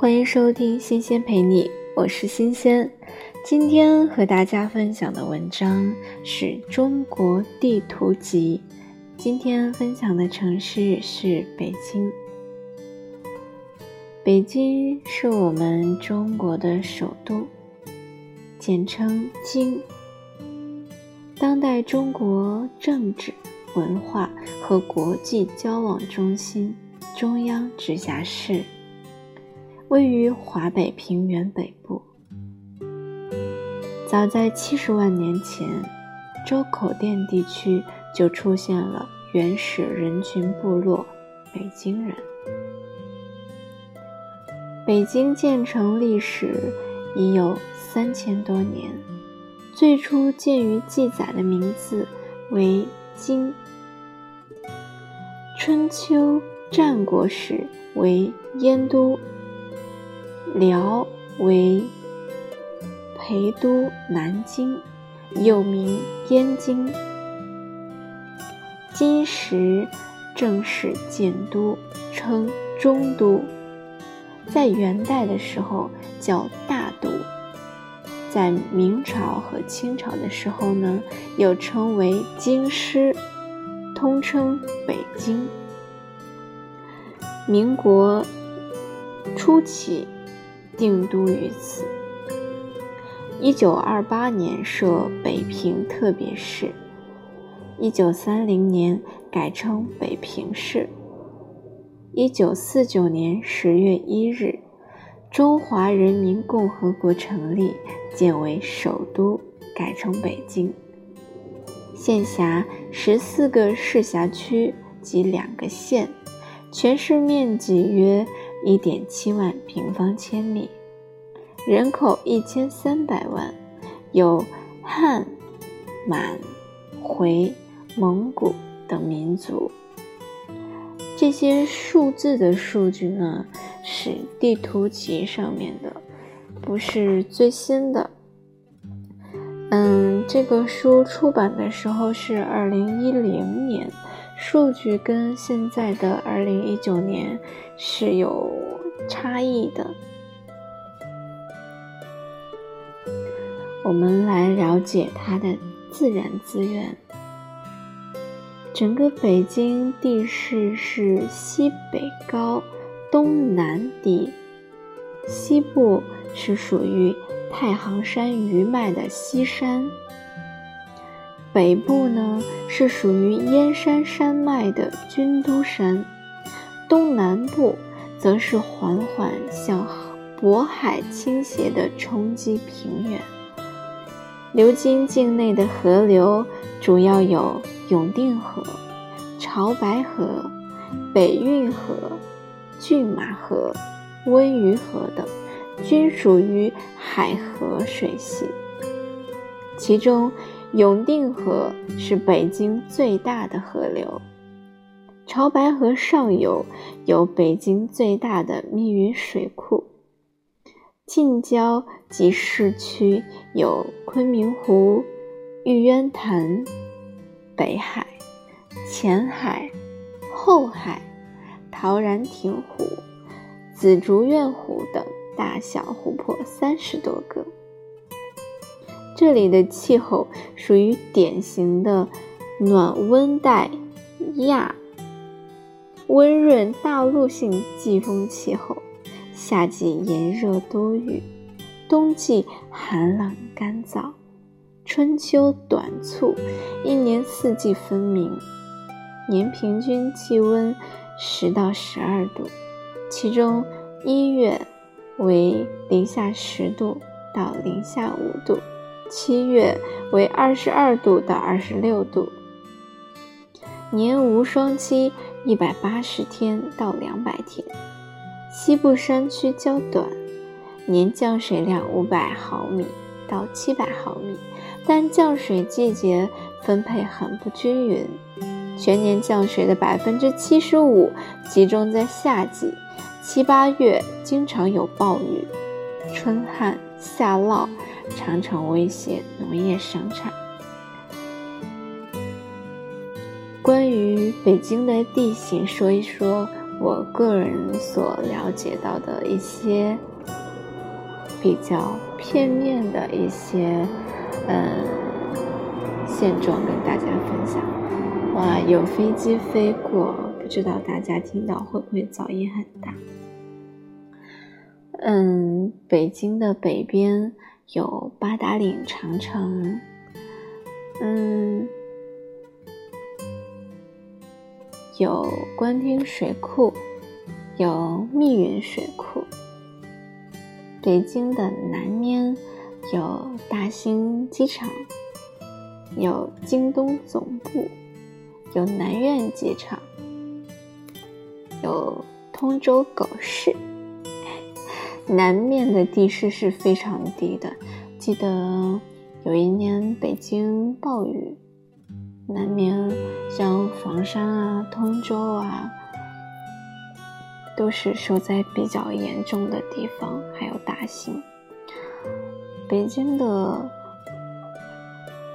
欢迎收听《新鲜陪你》，我是新鲜。今天和大家分享的文章是中国地图集。今天分享的城市是北京。北京是我们中国的首都，简称京。当代中国政治、文化和国际交往中心。中央直辖市位于华北平原北部。早在七十万年前，周口店地区就出现了原始人群部落——北京人。北京建成历史已有三千多年，最初见于记载的名字为京。春秋。战国时为燕都，辽为陪都南京，又名燕京。金时正式建都，称中都。在元代的时候叫大都，在明朝和清朝的时候呢，又称为京师，通称北京。民国初期定都于此。一九二八年设北平特别市，一九三零年改称北平市。一九四九年十月一日，中华人民共和国成立，建为首都，改称北京。县辖十四个市辖区及两个县。全市面积约一点七万平方千米，人口一千三百万，有汉、满、回、蒙古等民族。这些数字的数据呢，是地图集上面的，不是最新的。嗯，这个书出版的时候是二零一零年。数据跟现在的二零一九年是有差异的。我们来了解它的自然资源。整个北京地势是西北高，东南低，西部是属于太行山余脉的西山。北部呢是属于燕山山脉的军都山，东南部则是缓缓向渤海倾斜的冲击平原。流经境内的河流主要有永定河、潮白河、北运河、拒马河、温榆河等，均属于海河水系，其中。永定河是北京最大的河流，潮白河上游有北京最大的密云水库，近郊及市区有昆明湖、玉渊潭、北海、前海、后海、陶然亭湖、紫竹院湖等大小湖泊三十多个。这里的气候属于典型的暖温带亚温润大陆性季风气候，夏季炎热多雨，冬季寒冷干燥，春秋短促，一年四季分明，年平均气温十到十二度，其中一月为零下十度到零下五度。七月为二十二度到二十六度，年无霜期一百八十天到两百天。西部山区较短，年降水量五百毫米到七百毫米，但降水季节分配很不均匀，全年降水的百分之七十五集中在夏季，七八月经常有暴雨，春旱夏涝。常常威胁农业生产。关于北京的地形，说一说我个人所了解到的一些比较片面的一些嗯现状，跟大家分享。哇，有飞机飞过，不知道大家听到会不会噪音很大？嗯，北京的北边有八达岭长城，嗯。有官厅水库，有密云水库。北京的南面有大兴机场，有京东总部，有南苑机场，有通州狗市。南面的地势是非常低的，记得有一年北京暴雨。南面像房山啊、通州啊，都是受灾比较严重的地方，还有大兴。北京的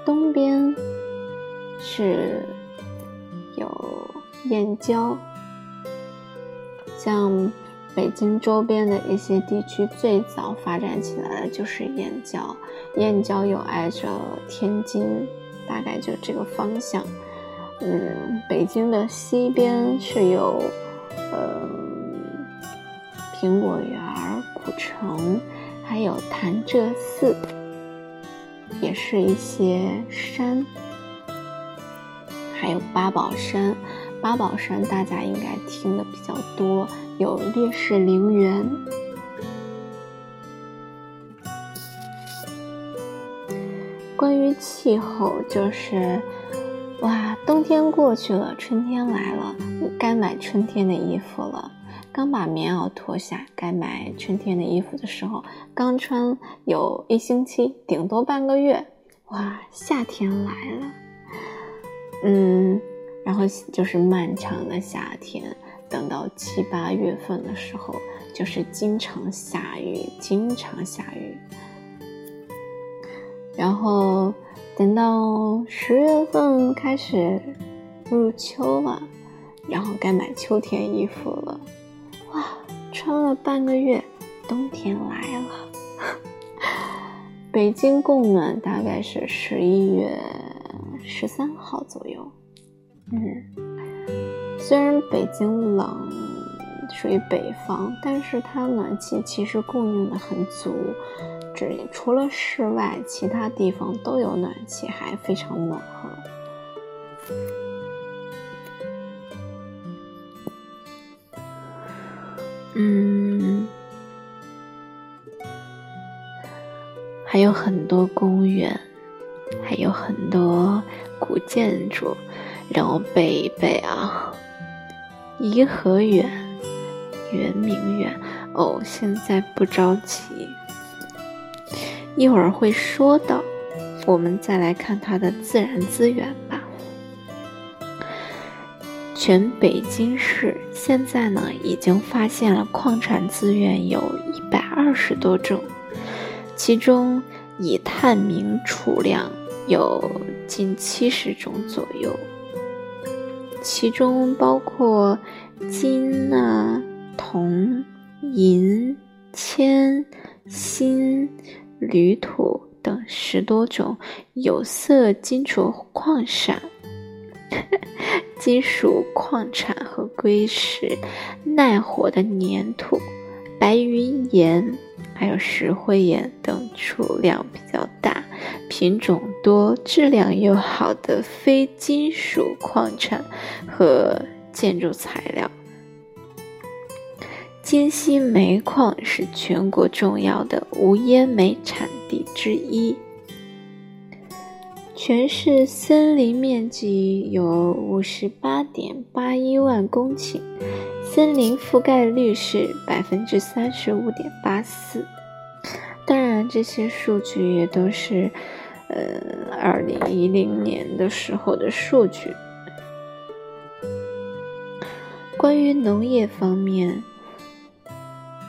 东边是有燕郊，像北京周边的一些地区，最早发展起来的就是燕郊，燕郊又挨着天津。大概就这个方向，嗯，北京的西边是有，呃，苹果园、古城，还有潭柘寺，也是一些山，还有八宝山。八宝山大家应该听的比较多，有烈士陵园。关于气候，就是哇，冬天过去了，春天来了，该买春天的衣服了。刚把棉袄脱下，该买春天的衣服的时候，刚穿有一星期，顶多半个月，哇，夏天来了。嗯，然后就是漫长的夏天，等到七八月份的时候，就是经常下雨，经常下雨。然后等到十月份开始入秋了，然后该买秋天衣服了。哇，穿了半个月，冬天来了。北京供暖大概是十一月十三号左右。嗯，虽然北京冷，属于北方，但是它暖气其实供应的很足。这里除了室外，其他地方都有暖气，还非常暖和。嗯，还有很多公园，还有很多古建筑，让我背一背啊。颐和园、圆明园，哦，现在不着急。一会儿会说到，我们再来看它的自然资源吧。全北京市现在呢，已经发现了矿产资源有一百二十多种，其中以探明储量有近七十种左右，其中包括金啊、铜、银、铅、锌。铝土等十多种有色金属矿产、金属矿产和硅石，耐火的粘土、白云岩，还有石灰岩等储量比较大、品种多、质量又好的非金属矿产和建筑材料。金溪煤矿是全国重要的无烟煤产地之一。全市森林面积有五十八点八一万公顷，森林覆盖率是百分之三十五点八四。当然，这些数据也都是，呃，二零一零年的时候的数据。关于农业方面。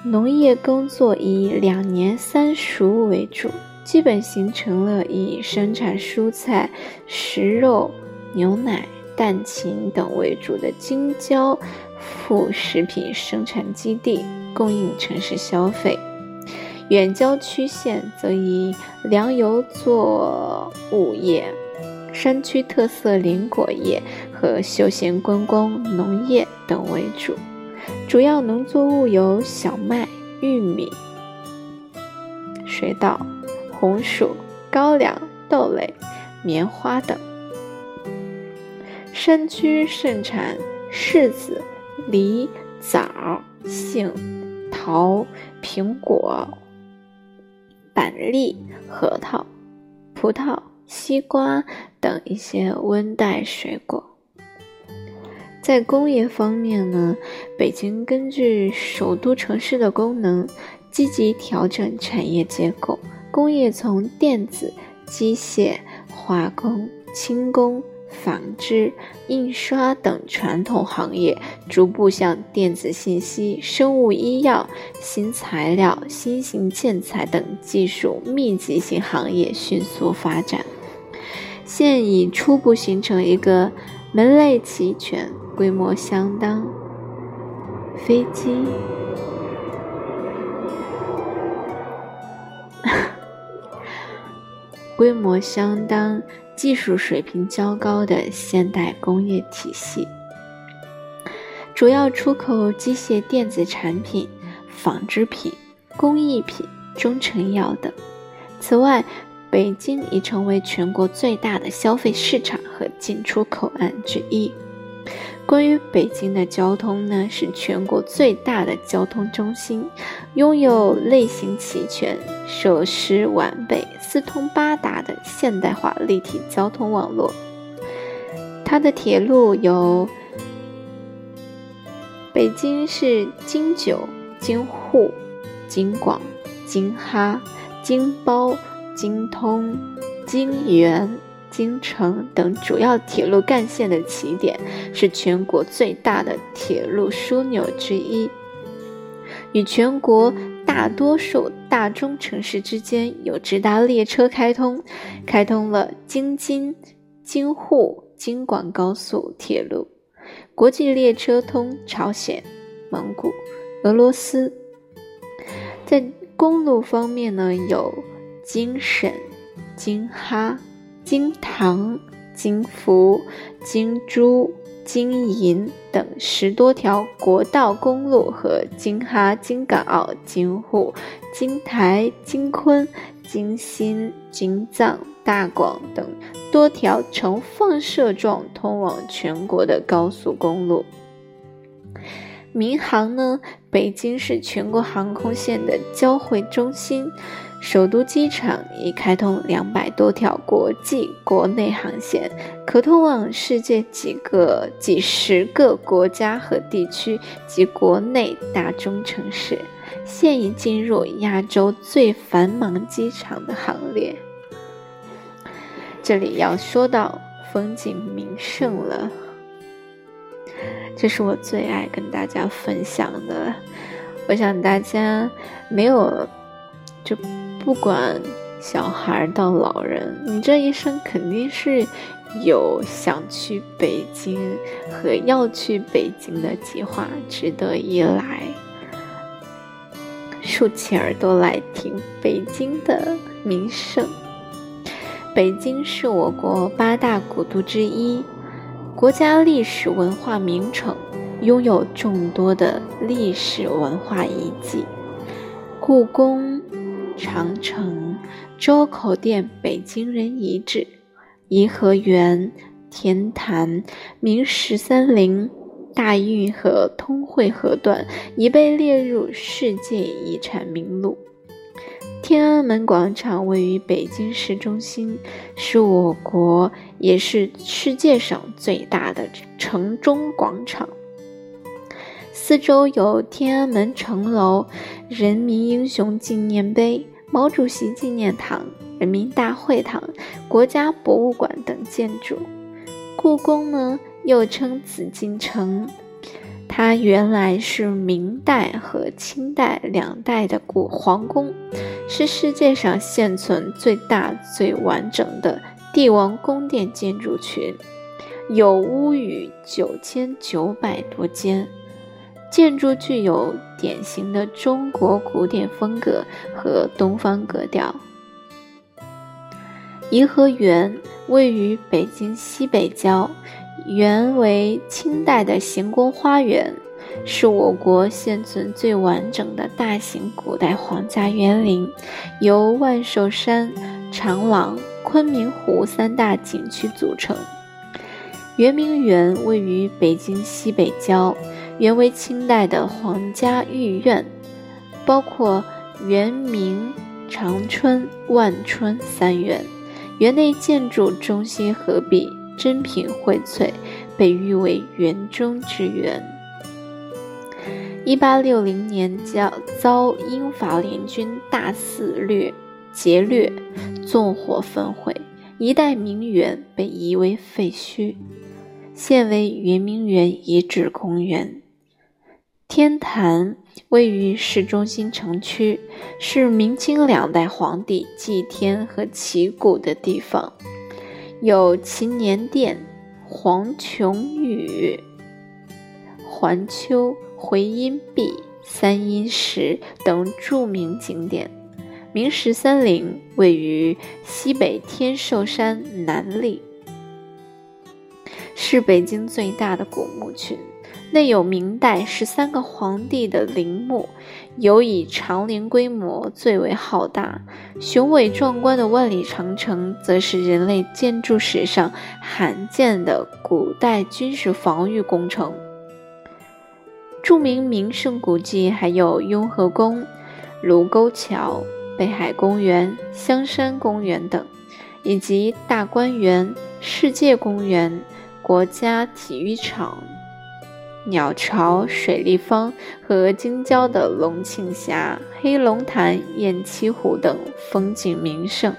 农业耕作以两年三熟为主，基本形成了以生产蔬菜、食肉、牛奶、蛋禽等为主的京郊副食品生产基地，供应城市消费；远郊区县则以粮油作物业、山区特色林果业和休闲观光农业等为主。主要农作物有小麦、玉米、水稻、红薯、高粱、豆类、棉花等。山区盛产柿子、梨、枣、杏、桃、苹果、板栗、核桃、葡萄、西瓜等一些温带水果。在工业方面呢，北京根据首都城市的功能，积极调整产业结构，工业从电子、机械、化工、轻工。纺织、印刷等传统行业逐步向电子信息、生物医药、新材料、新型建材等技术密集型行业迅速发展。现已初步形成一个门类齐全、规模相当。飞机，规模相当。技术水平较高的现代工业体系，主要出口机械电子产品、纺织品、工艺品、中成药等。此外，北京已成为全国最大的消费市场和进出口岸之一。关于北京的交通呢，是全国最大的交通中心，拥有类型齐全、设施完备、四通八达的现代化立体交通网络。它的铁路有北京市京九、京沪、京广、京哈、京包、京通、京原。京城等主要铁路干线的起点，是全国最大的铁路枢纽之一，与全国大多数大中城市之间有直达列车开通，开通了京津、京沪、京广高速铁路，国际列车通朝鲜、蒙古、俄罗斯。在公路方面呢，有京沈、京哈。京唐、京福、京珠、京银等十多条国道公路和京哈、京港澳、京沪、京台、京昆、京新、京藏、大广等多条呈放射状通往全国的高速公路。民航呢，北京是全国航空线的交汇中心。首都机场已开通两百多条国际、国内航线，可通往世界几个、几十个国家和地区及国内大中城市，现已进入亚洲最繁忙机场的行列。这里要说到风景名胜了，这是我最爱跟大家分享的。我想大家没有就。不管小孩到老人，你这一生肯定是有想去北京和要去北京的计划，值得一来，竖起耳朵来听北京的名胜。北京是我国八大古都之一，国家历史文化名城，拥有众多的历史文化遗迹，故宫。长城、周口店、北京人遗址、颐和园、天坛、明十三陵、大运河通惠河段已被列入世界遗产名录。天安门广场位于北京市中心，是我国也是世界上最大的城中广场。四周有天安门城楼、人民英雄纪念碑、毛主席纪念堂、人民大会堂、国家博物馆等建筑。故宫呢，又称紫禁城，它原来是明代和清代两代的古皇宫，是世界上现存最大、最完整的帝王宫殿建筑群，有屋宇九千九百多间。建筑具有典型的中国古典风格和东方格调。颐和园位于北京西北郊，原为清代的行宫花园，是我国现存最完整的大型古代皇家园林，由万寿山、长廊、昆明湖三大景区组成。圆明园位于北京西北郊，原为清代的皇家御苑，包括圆明、长春、万春三园。园内建筑中西合璧，珍品荟萃，被誉为“园中之园”。一八六零年，遭遭英法联军大肆掠劫掠，纵火焚毁，一代名园被夷为废墟。现为圆明园遗址公园。天坛位于市中心城区，是明清两代皇帝祭天和祈谷的地方，有祈年殿、黄琼宇、环丘、回音壁、三阴石等著名景点。明十三陵位于西北天寿山南麓。是北京最大的古墓群，内有明代十三个皇帝的陵墓，尤以长陵规模最为浩大。雄伟壮观的万里长城，则是人类建筑史上罕见的古代军事防御工程。著名名胜古迹还有雍和宫、卢沟桥、北海公园、香山公园等，以及大观园、世界公园。国家体育场、鸟巢、水立方和京郊的龙庆峡、黑龙潭、雁栖湖等风景名胜，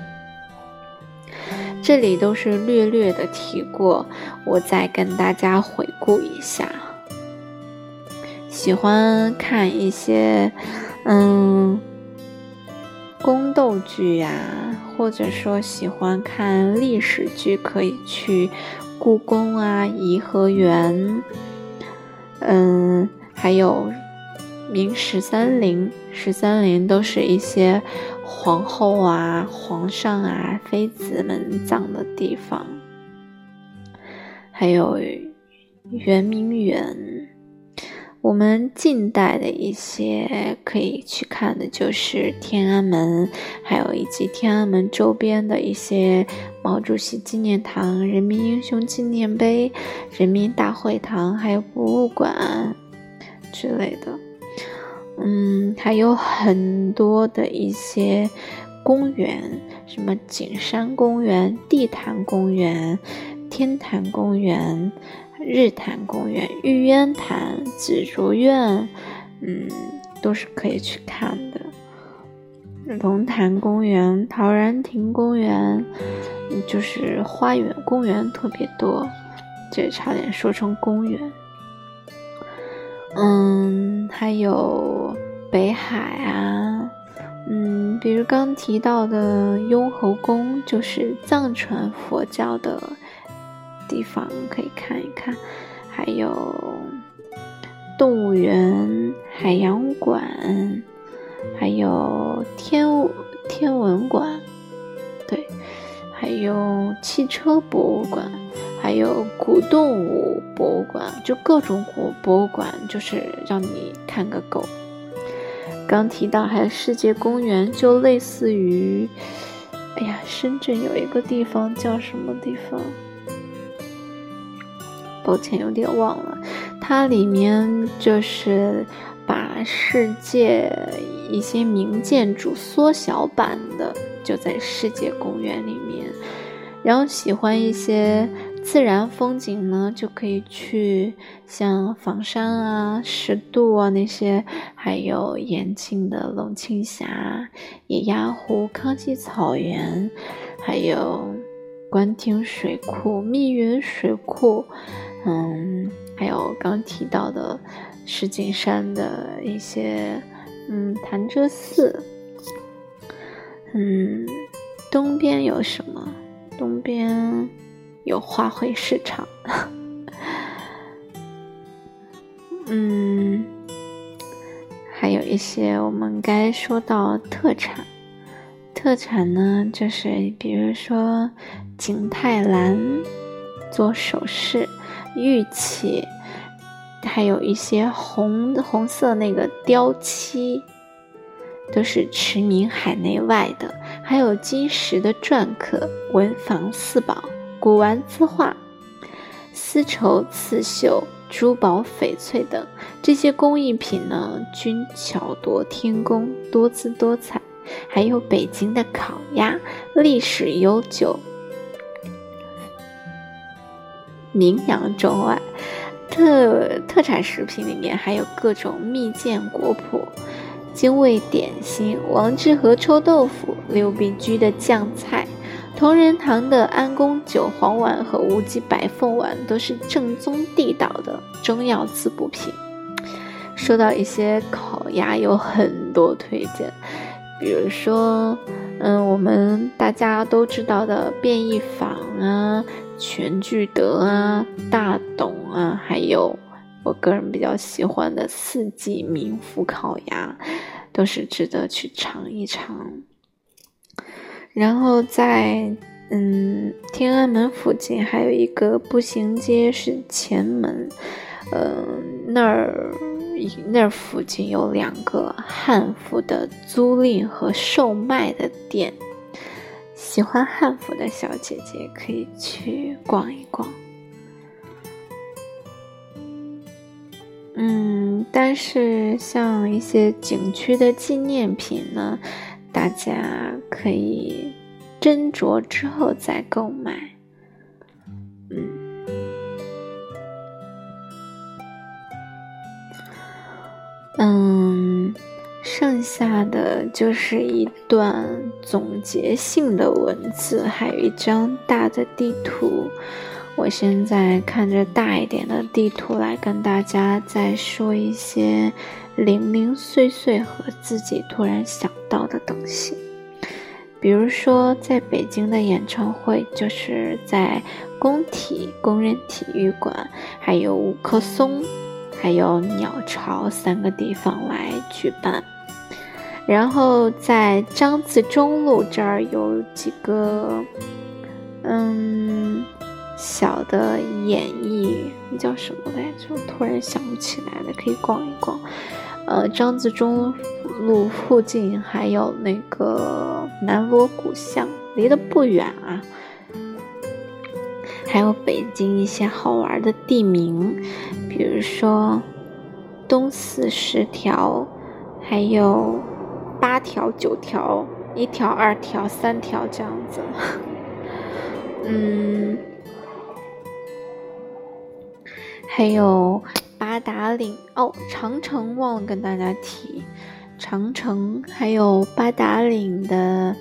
这里都是略略的提过，我再跟大家回顾一下。喜欢看一些嗯宫斗剧呀，或者说喜欢看历史剧，可以去。故宫啊，颐和园，嗯，还有明十三陵，十三陵都是一些皇后啊、皇上啊、妃子们葬的地方，还有圆明园。我们近代的一些可以去看的，就是天安门，还有以及天安门周边的一些毛主席纪念堂、人民英雄纪念碑、人民大会堂，还有博物馆之类的。嗯，还有很多的一些公园，什么景山公园、地坛公园、天坛公园。日坛公园、玉渊潭、紫竹院，嗯，都是可以去看的。龙潭公园、陶然亭公园，就是花园公园特别多，这差点说成公园。嗯，还有北海啊，嗯，比如刚提到的雍和宫，就是藏传佛教的。地方可以看一看，还有动物园、海洋馆，还有天天文馆，还有汽车博物馆，还有古动物博物馆，就各种古博物馆，就是让你看个够。刚提到还有世界公园，就类似于，哎呀，深圳有一个地方叫什么地方？抱歉，有点忘了。它里面就是把世界一些名建筑缩小版的，就在世界公园里面。然后喜欢一些自然风景呢，就可以去像房山啊、十渡啊那些，还有延庆的龙庆峡、野鸭湖、康熙草原，还有官厅水库、密云水库。嗯，还有刚提到的石景山的一些，嗯，潭柘寺。嗯，东边有什么？东边有花卉市场。嗯，还有一些我们该说到特产。特产呢，就是比如说景泰蓝做首饰、玉器，还有一些红红色那个雕漆，都是驰名海内外的。还有金石的篆刻、文房四宝、古玩字画、丝绸刺绣、珠宝翡翠等这些工艺品呢，均巧夺天工，多姿多彩。还有北京的烤鸭，历史悠久，名扬中外。特特产食品里面还有各种蜜饯果脯、精味点心、王致和臭豆腐、六必居的酱菜、同仁堂的安宫韭黄丸和无极白凤丸，都是正宗地道的中药滋补品。说到一些烤鸭，有很多推荐。比如说，嗯，我们大家都知道的便宜坊啊、全聚德啊、大董啊，还有我个人比较喜欢的四季民福烤鸭，都是值得去尝一尝。然后在嗯天安门附近还有一个步行街是前门，嗯那儿。那儿附近有两个汉服的租赁和售卖的店，喜欢汉服的小姐姐可以去逛一逛。嗯，但是像一些景区的纪念品呢，大家可以斟酌之后再购买。嗯。嗯，剩下的就是一段总结性的文字，还有一张大的地图。我现在看着大一点的地图来跟大家再说一些零零碎碎和自己突然想到的东西。比如说，在北京的演唱会就是在工体工人体育馆，还有五棵松。还有鸟巢三个地方来举办，然后在张自忠路这儿有几个，嗯，小的演艺那叫什么来着？突然想不起来了，可以逛一逛。呃，张自忠路附近还有那个南锣鼓巷，离得不远啊。还有北京一些好玩的地名，比如说东四十条，还有八条、九条、一条、二条、三条这样子。嗯，还有八达岭哦，长城忘了跟大家提，长城还有八达岭的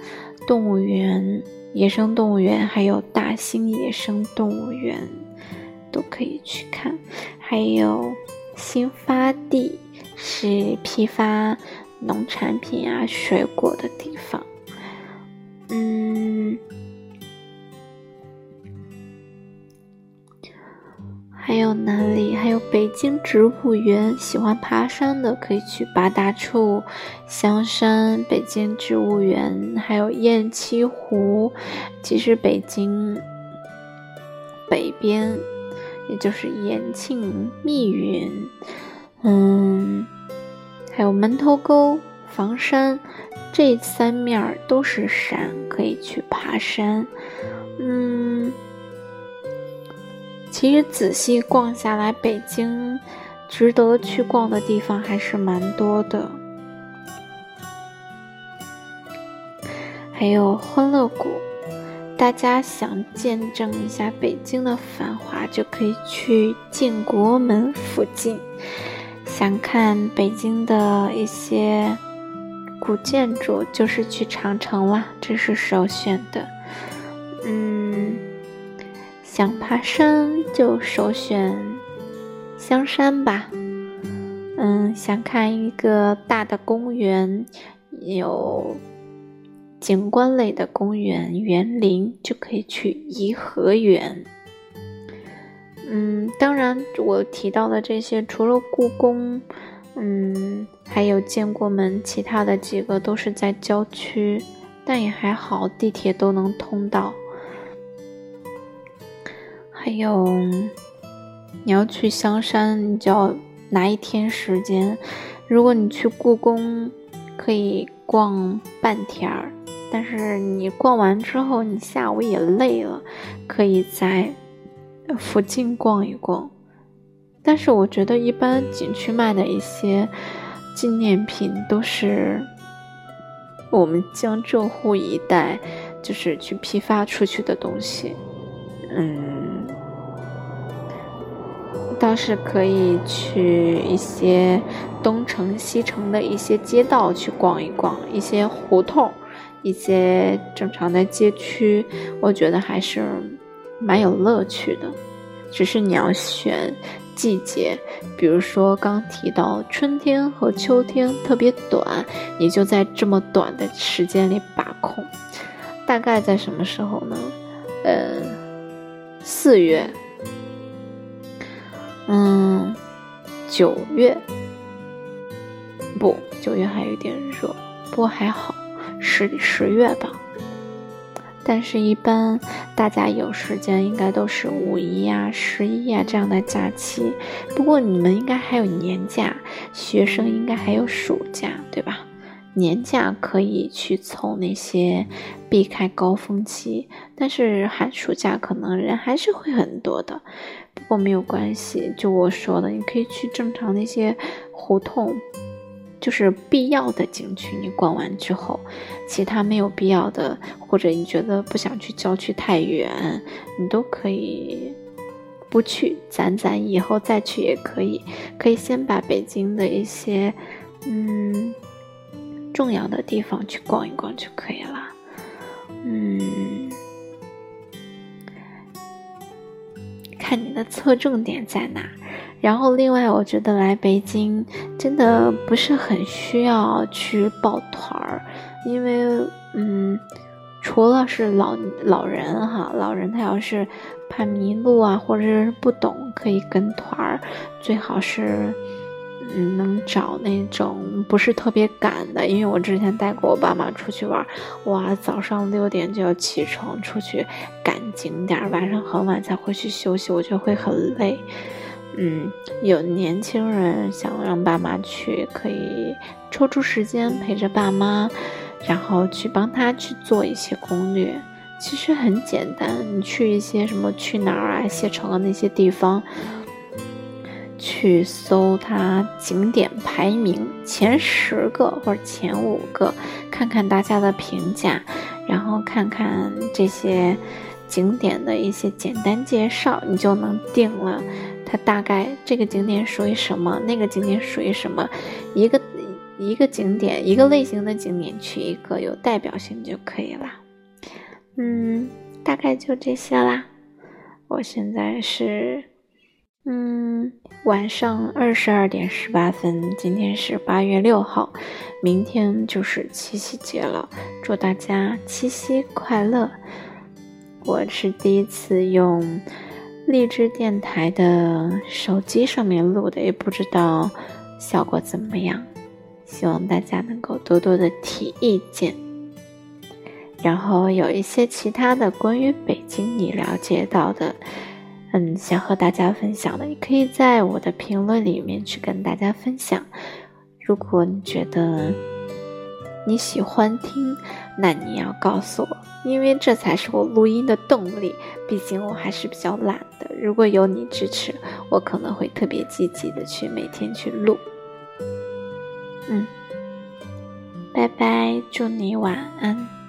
动物园。野生动物园还有大兴野生动物园都可以去看，还有新发地是批发农产品啊、水果的地方，嗯。还有哪里？还有北京植物园，喜欢爬山的可以去八大处、香山、北京植物园，还有雁栖湖。其实北京北边，也就是延庆、密云，嗯，还有门头沟、房山，这三面都是山，可以去爬山，嗯。其实仔细逛下来，北京值得去逛的地方还是蛮多的。还有欢乐谷，大家想见证一下北京的繁华，就可以去建国门附近；想看北京的一些古建筑，就是去长城啦，这是首选的。嗯。想爬山就首选香山吧，嗯，想看一个大的公园，有景观类的公园园林，就可以去颐和园。嗯，当然我提到的这些，除了故宫，嗯，还有建国门，其他的几个都是在郊区，但也还好，地铁都能通到。还有，你要去香山，你就要拿一天时间。如果你去故宫，可以逛半天儿，但是你逛完之后，你下午也累了，可以在附近逛一逛。但是我觉得，一般景区卖的一些纪念品，都是我们江浙沪一带就是去批发出去的东西，嗯。倒是可以去一些东城、西城的一些街道去逛一逛，一些胡同，一些正常的街区，我觉得还是蛮有乐趣的。只是你要选季节，比如说刚提到春天和秋天特别短，你就在这么短的时间里把控。大概在什么时候呢？呃，四月。嗯，九月不，九月还有点热，不过还好，十十月吧。但是，一般大家有时间，应该都是五一呀、十一呀这样的假期。不过，你们应该还有年假，学生应该还有暑假，对吧？年假可以去凑那些避开高峰期，但是寒暑假可能人还是会很多的。不过没有关系，就我说的，你可以去正常那些胡同，就是必要的景区，你逛完之后，其他没有必要的，或者你觉得不想去郊区太远，你都可以不去，攒攒以后再去也可以。可以先把北京的一些，嗯。重要的地方去逛一逛就可以了，嗯，看你的侧重点在哪。然后，另外，我觉得来北京真的不是很需要去抱团儿，因为，嗯，除了是老老人哈，老人他要是怕迷路啊，或者是不懂，可以跟团儿，最好是。嗯，能找那种不是特别赶的，因为我之前带过我爸妈出去玩，哇，早上六点就要起床出去赶景点，晚上很晚才回去休息，我觉得会很累。嗯，有年轻人想让爸妈去，可以抽出时间陪着爸妈，然后去帮他去做一些攻略。其实很简单，你去一些什么去哪儿啊、携程啊那些地方。去搜它景点排名前十个或者前五个，看看大家的评价，然后看看这些景点的一些简单介绍，你就能定了它大概这个景点属于什么，那个景点属于什么，一个一个景点一个类型的景点去一个有代表性就可以了。嗯，大概就这些啦。我现在是。嗯，晚上二十二点十八分，今天是八月六号，明天就是七夕节了，祝大家七夕快乐！我是第一次用荔枝电台的手机上面录的，也不知道效果怎么样，希望大家能够多多的提意见。然后有一些其他的关于北京你了解到的。嗯，想和大家分享的，你可以在我的评论里面去跟大家分享。如果你觉得你喜欢听，那你要告诉我，因为这才是我录音的动力。毕竟我还是比较懒的。如果有你支持，我可能会特别积极的去每天去录。嗯，拜拜，祝你晚安。